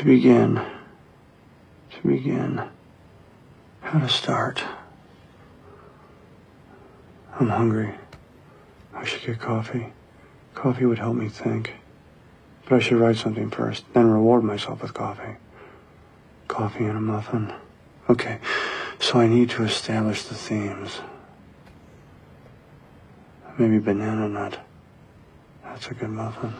To begin. To begin. How to start. I'm hungry. I should get coffee. Coffee would help me think. But I should write something first, then reward myself with coffee. Coffee and a muffin. Okay, so I need to establish the themes. Maybe banana nut. That's a good muffin.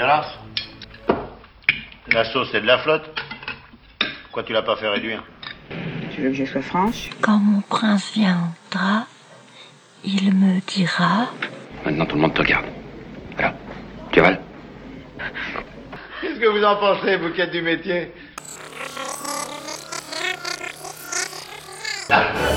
Dégueulasse. La sauce, c'est de la flotte. Pourquoi tu l'as pas fait réduire Tu veux que je sois franche Quand mon prince viendra, il me dira Maintenant, tout le monde te regarde. Voilà. Tu avales Qu'est-ce que vous en pensez, vous qui êtes du métier? Quand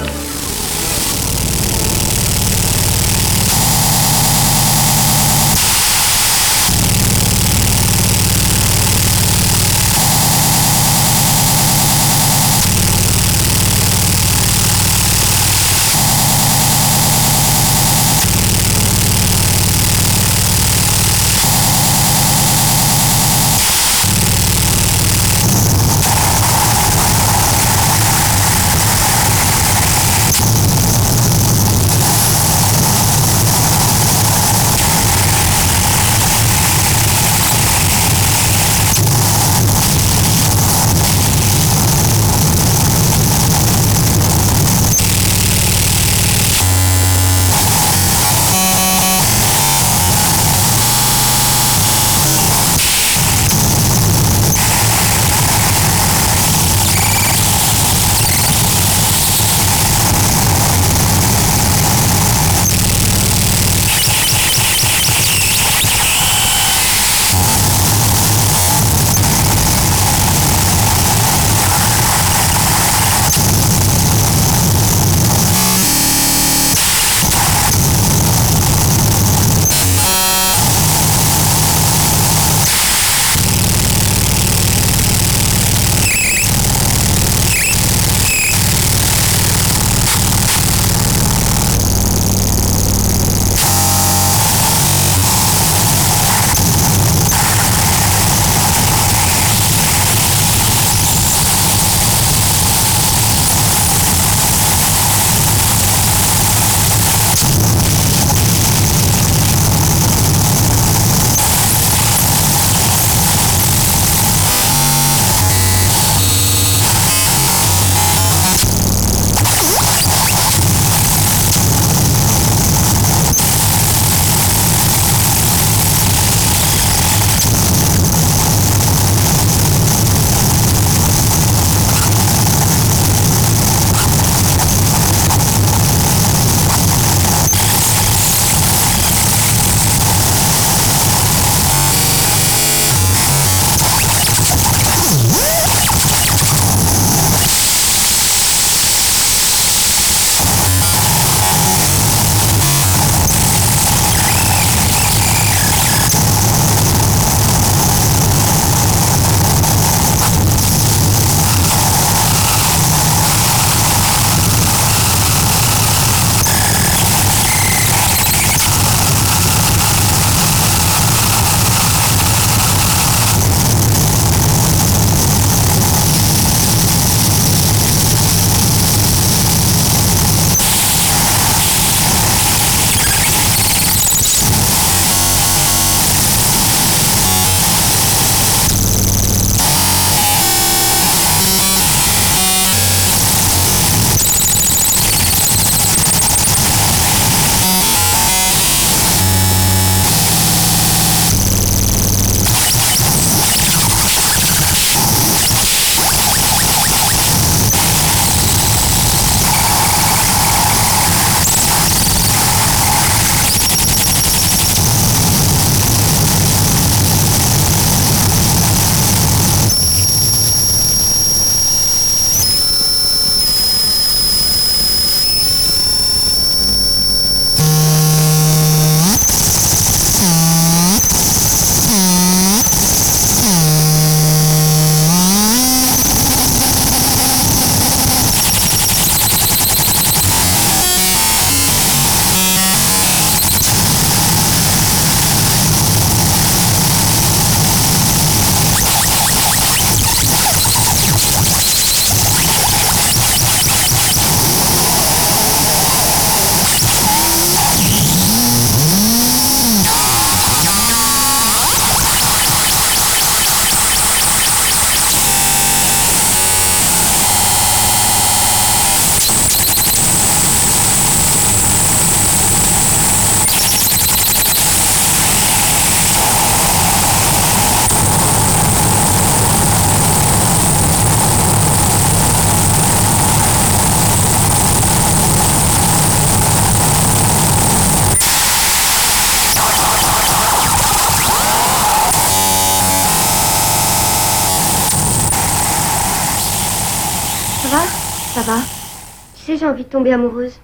j'ai envie de tomber amoureuse.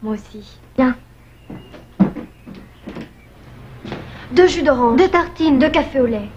Moi aussi. Viens. Deux jus d'orange. Deux tartines. Deux cafés au lait.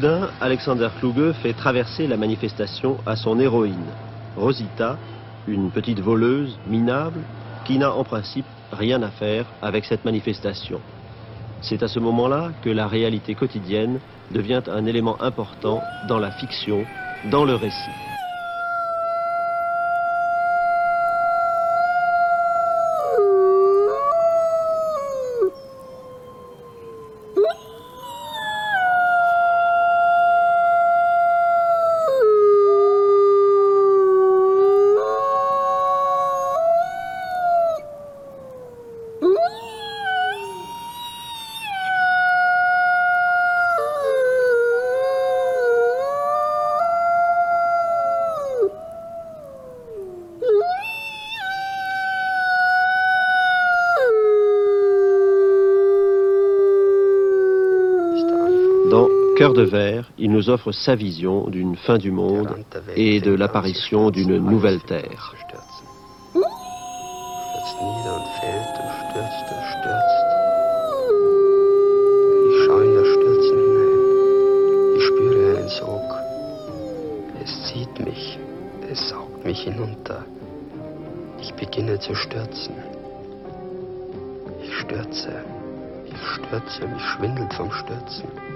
Soudain, Alexander Kluge fait traverser la manifestation à son héroïne, Rosita, une petite voleuse minable qui n'a en principe rien à faire avec cette manifestation. C'est à ce moment-là que la réalité quotidienne devient un élément important dans la fiction, dans le récit. guerre, il nous offre sa vision d'une fin du monde et de l'apparition d'une nouvelle terre. mich hinunter. Ich beginne zu stürzen. Ich stürze. Ich stürze. Mich schwindelt vom Stürzen.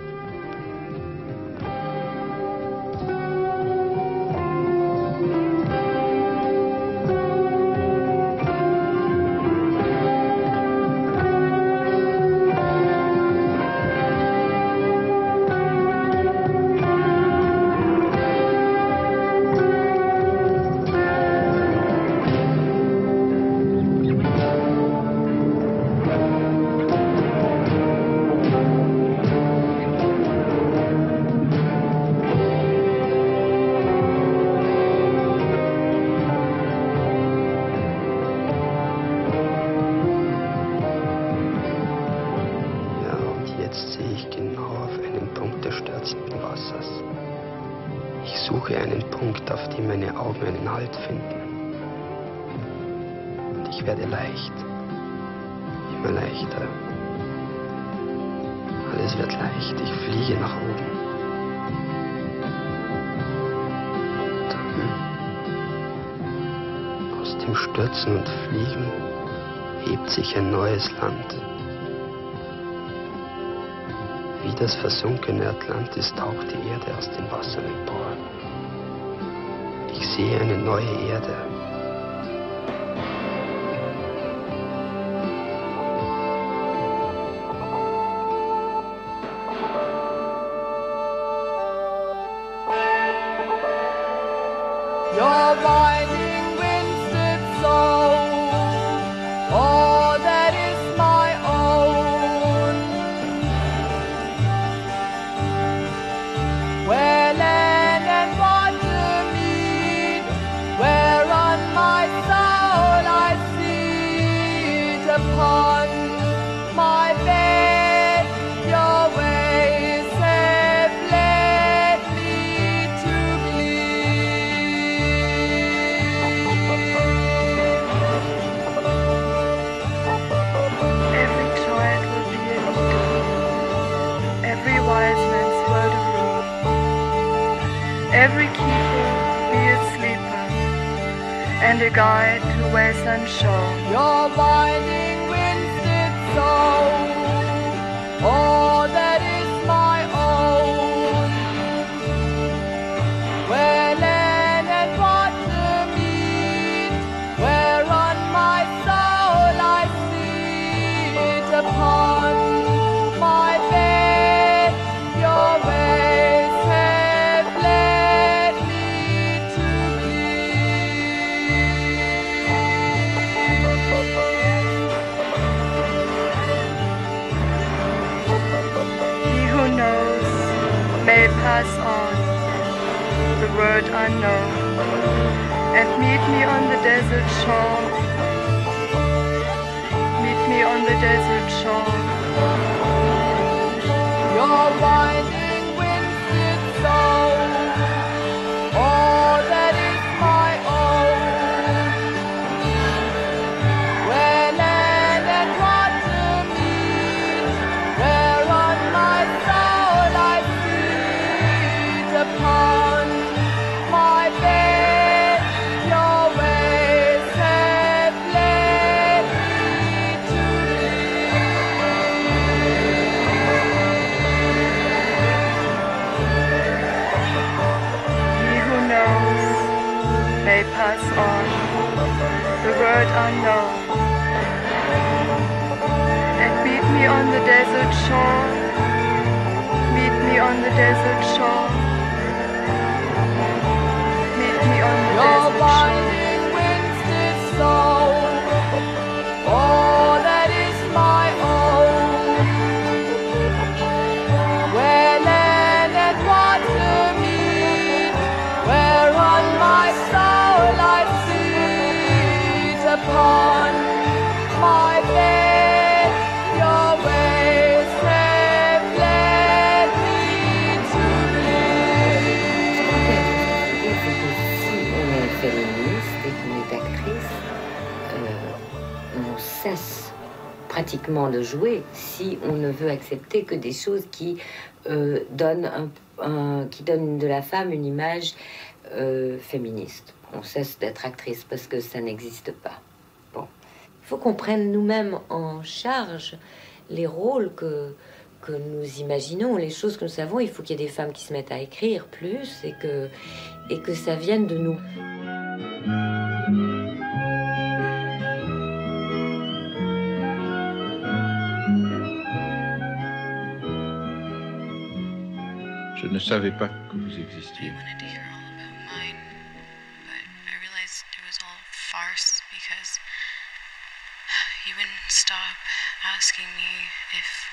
Stürzen und Fliegen hebt sich ein neues Land. Wie das versunkene Atlantis taucht die Erde aus den Wassern empor. Ich sehe eine neue Erde. show your mighty me on the desert shore. Meet me on the desert accepter que des choses qui euh, donnent un- qui de la femme une image euh, féministe. On cesse d'être actrice parce que ça n'existe pas. Bon, il faut qu'on prenne nous-mêmes en charge les rôles que que nous imaginons, les choses que nous savons. Il faut qu'il y ait des femmes qui se mettent à écrire plus et que et que ça vienne de nous. Je ne savais pas que vous existiez. I realized it was all farce because he wouldn't stop asking me if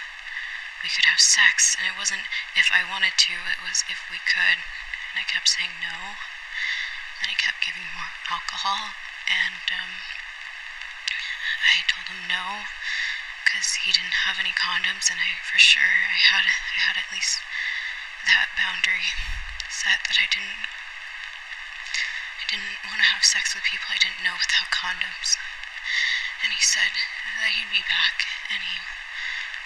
we could have sex, and it wasn't if I wanted to, it was if we could. And I kept saying no. Then he kept giving more alcohol, and um, I told him no because he didn't have any condoms, and I for sure I had I had at least that boundary set that I didn't I didn't want to have sex with people I didn't know without condoms. And he said that he'd be back, and he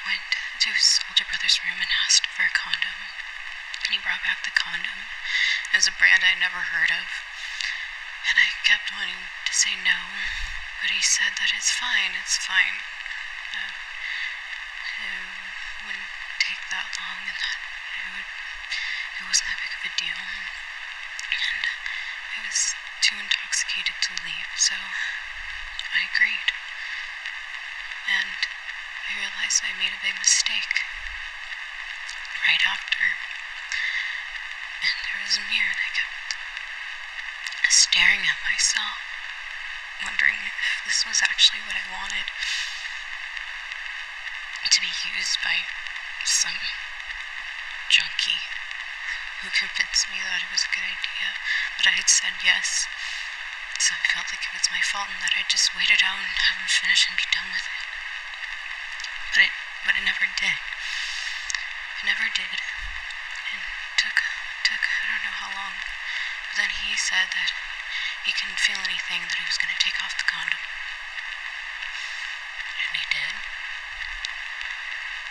went to his older brother's room and asked for a condom. And he brought back the condom. It was a brand I'd never heard of. And I kept wanting to say no, but he said that it's fine, it's fine. Uh, it wouldn't take that long, and that it would, it wasn't that big of a deal. And I was too intoxicated to leave, so I agreed. And I realized I made a big mistake right after. And there was a mirror, and I kept staring at myself, wondering if this was actually what I wanted to be used by some junkie who convinced me that it was a good idea, but I had said yes. So I felt like it was my fault and that I'd just wait it out and have him finish and be done with it. But it, but it never did. It never did. And took, took, I don't know how long. But then he said that he couldn't feel anything, that he was going to take off the condom. And he did.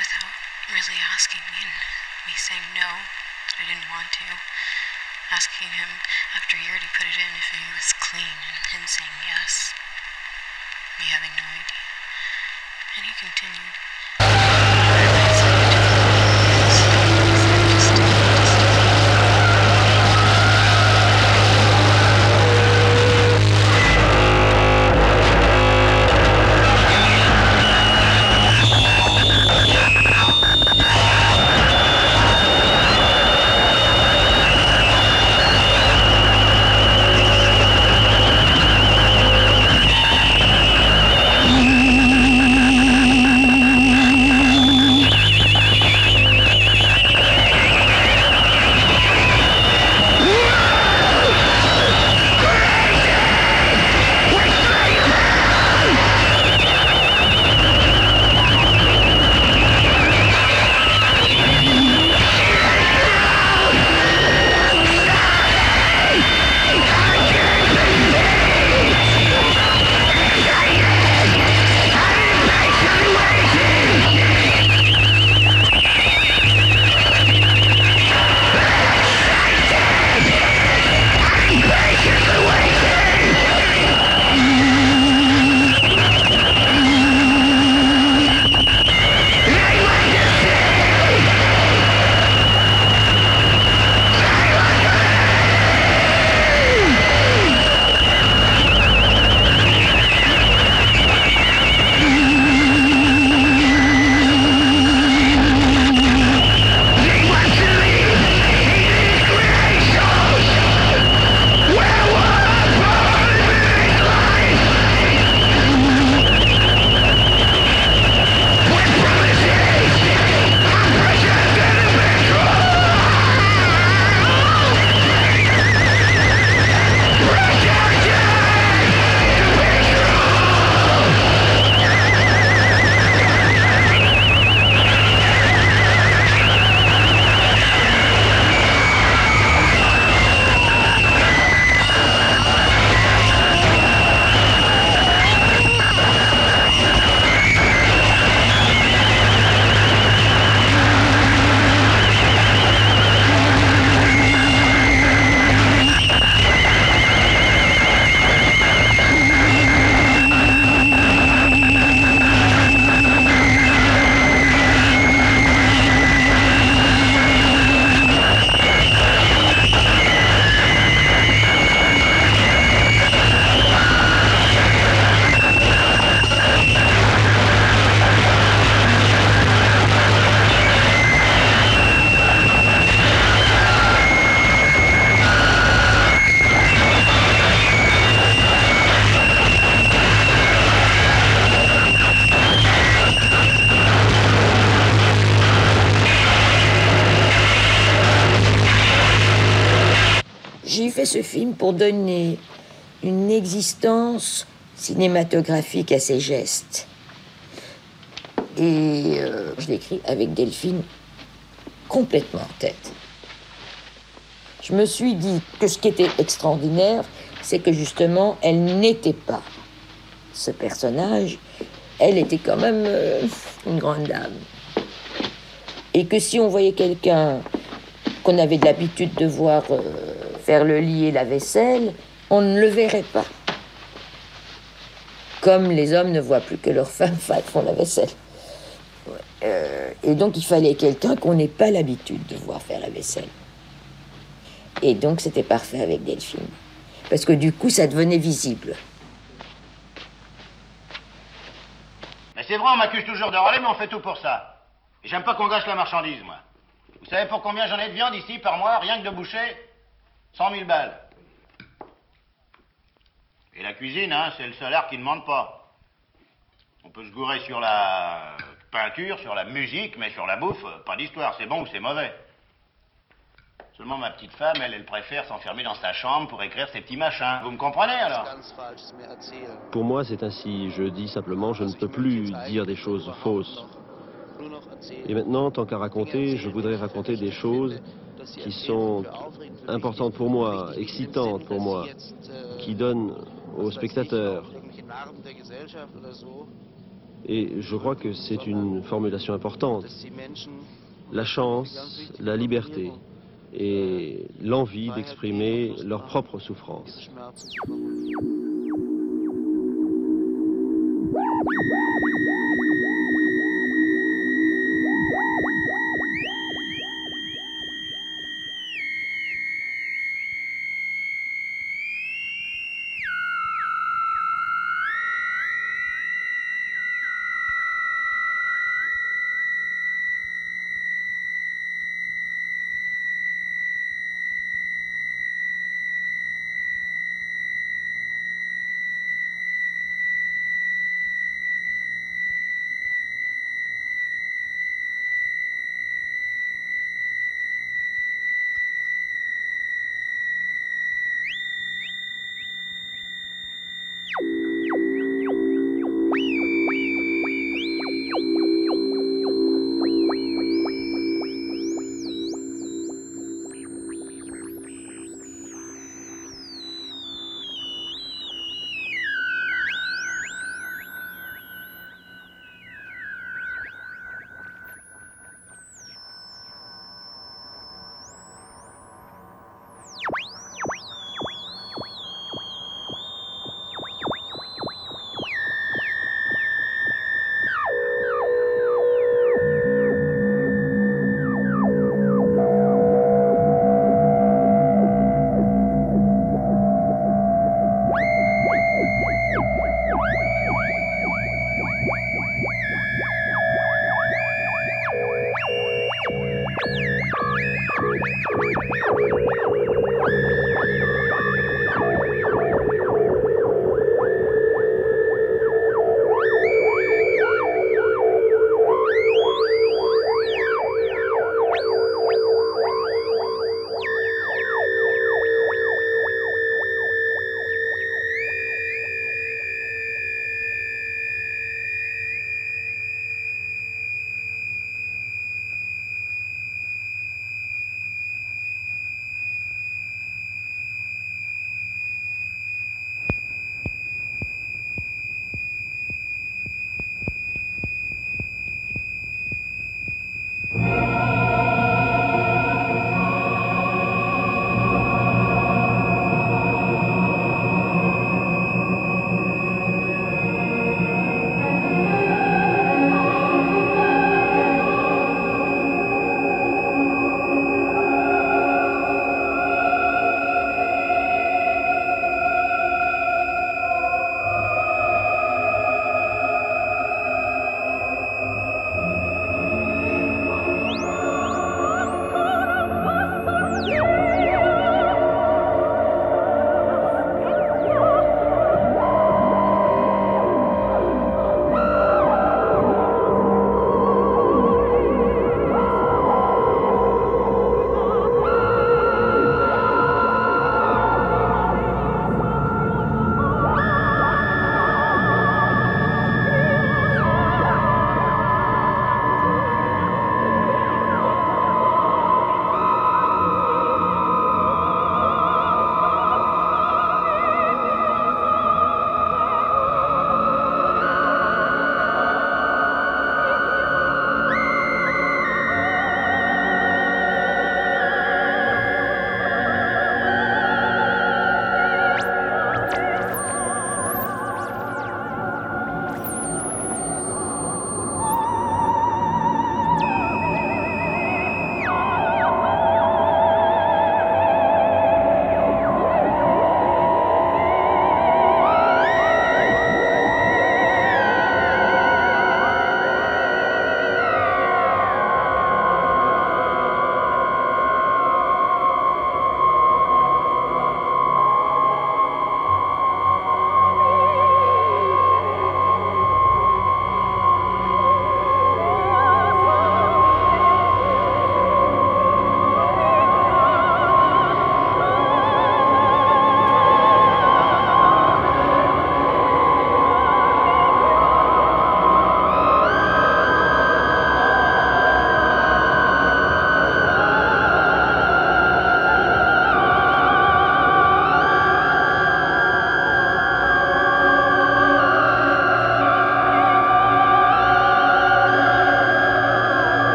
Without really asking me and me saying no, that I didn't want to. Asking him after he already put it in if he was clean and him yes. Me having no idea. And he continued. Ce film pour donner une existence cinématographique à ses gestes. Et euh, je l'écris avec Delphine complètement en tête. Je me suis dit que ce qui était extraordinaire, c'est que justement, elle n'était pas ce personnage. Elle était quand même euh, une grande dame. Et que si on voyait quelqu'un qu'on avait l'habitude de voir euh, faire le lit et la vaisselle, on ne le verrait pas. Comme les hommes ne voient plus que leurs femmes font la vaisselle. Euh, et donc il fallait quelqu'un qu'on n'ait pas l'habitude de voir faire la vaisselle. Et donc c'était parfait avec Delphine. Parce que du coup ça devenait visible. Mais c'est vrai, on m'accuse toujours de râler, mais on fait tout pour ça. J'aime pas qu'on gâche la marchandise, moi. Vous savez pour combien j'en ai de viande ici par mois, rien que de boucher? 100 000 balles. Et la cuisine, hein, c'est le salaire qui ne demande pas. On peut se gourer sur la peinture, sur la musique, mais sur la bouffe, pas d'histoire, c'est bon ou c'est mauvais. Seulement ma petite femme, elle, elle préfère s'enfermer dans sa chambre pour écrire ses petits machins. Vous me comprenez alors Pour moi, c'est ainsi. Je dis simplement, je ne peux plus dire des choses fausses. Et maintenant, tant qu'à raconter, je voudrais raconter des choses qui sont importante pour moi, excitante pour moi, qui donne aux spectateurs. Et je crois que c'est une formulation importante. La chance, la liberté et l'envie d'exprimer leur propre souffrance.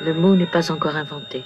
Le mot n'est pas encore inventé.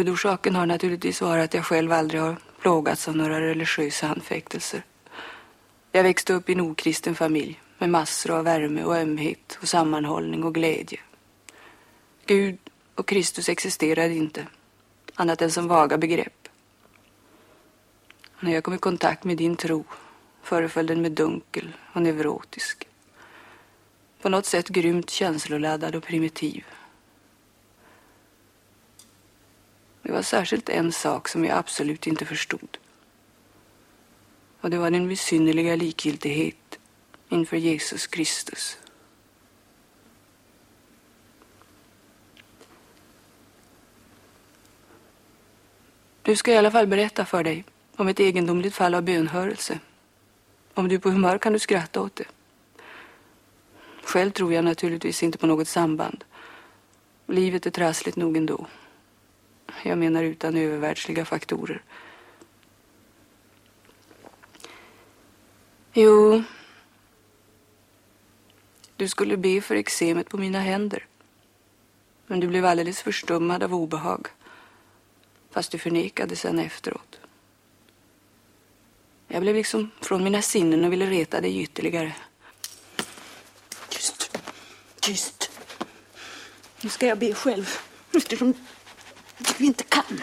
Huvudorsaken har naturligtvis varit att jag själv aldrig har plågats av några religiösa anfäktelser. Jag växte upp i en okristen familj med massor av värme och ömhet och sammanhållning och glädje. Gud och Kristus existerade inte, annat än som vaga begrepp. När jag kom i kontakt med din tro föreföll den mig dunkel och neurotisk. På något sätt grymt känsloladdad och primitiv. Det var särskilt en sak som jag absolut inte förstod. Och det var din besynnerliga likgiltighet inför Jesus Kristus. Nu ska jag i alla fall berätta för dig om ett egendomligt fall av bönhörelse. Om du är på humör kan du skratta åt det. Själv tror jag naturligtvis inte på något samband. Livet är trassligt nog ändå. Jag menar utan övervärldsliga faktorer. Jo, du skulle be för eksemet på mina händer. Men du blev alldeles förstummad av obehag. Fast du förnekade sen efteråt. Jag blev liksom från mina sinnen och ville reta dig ytterligare. Tyst. Tyst. Nu ska jag be själv, eftersom du inte kan.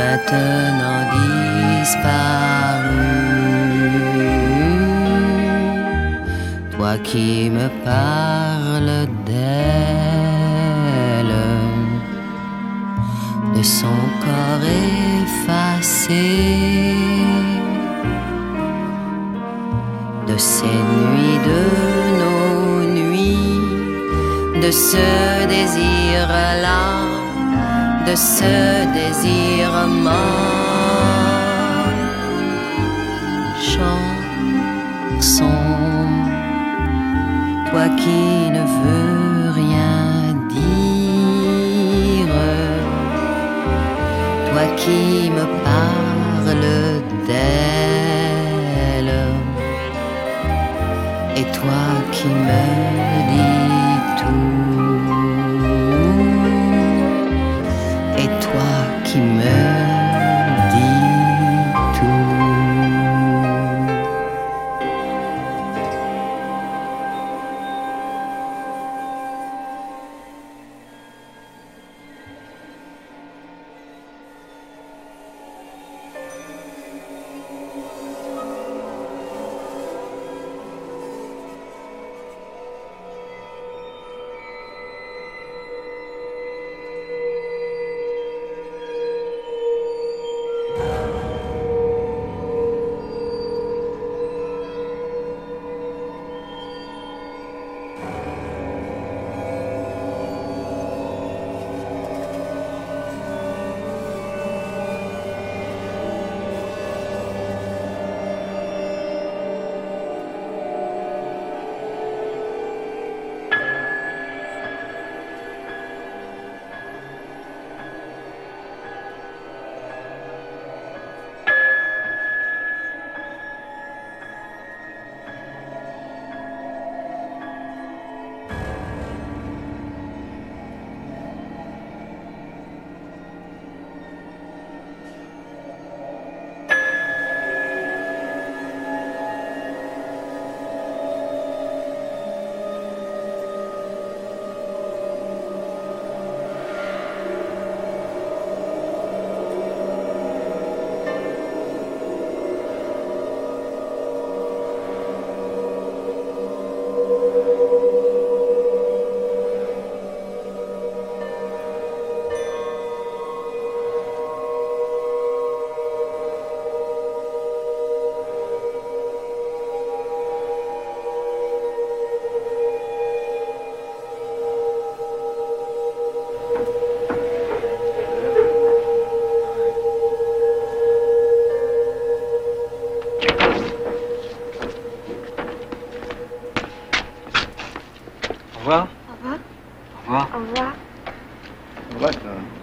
maintenant disparu. Toi qui me parles d'elle, de son corps effacé, de ces nuits de nos nuits, de ce désir-là de ce désir mort. Chanson, toi qui ne veux rien dire, toi qui me parles d'elle, et toi qui me dis.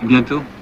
bientôt.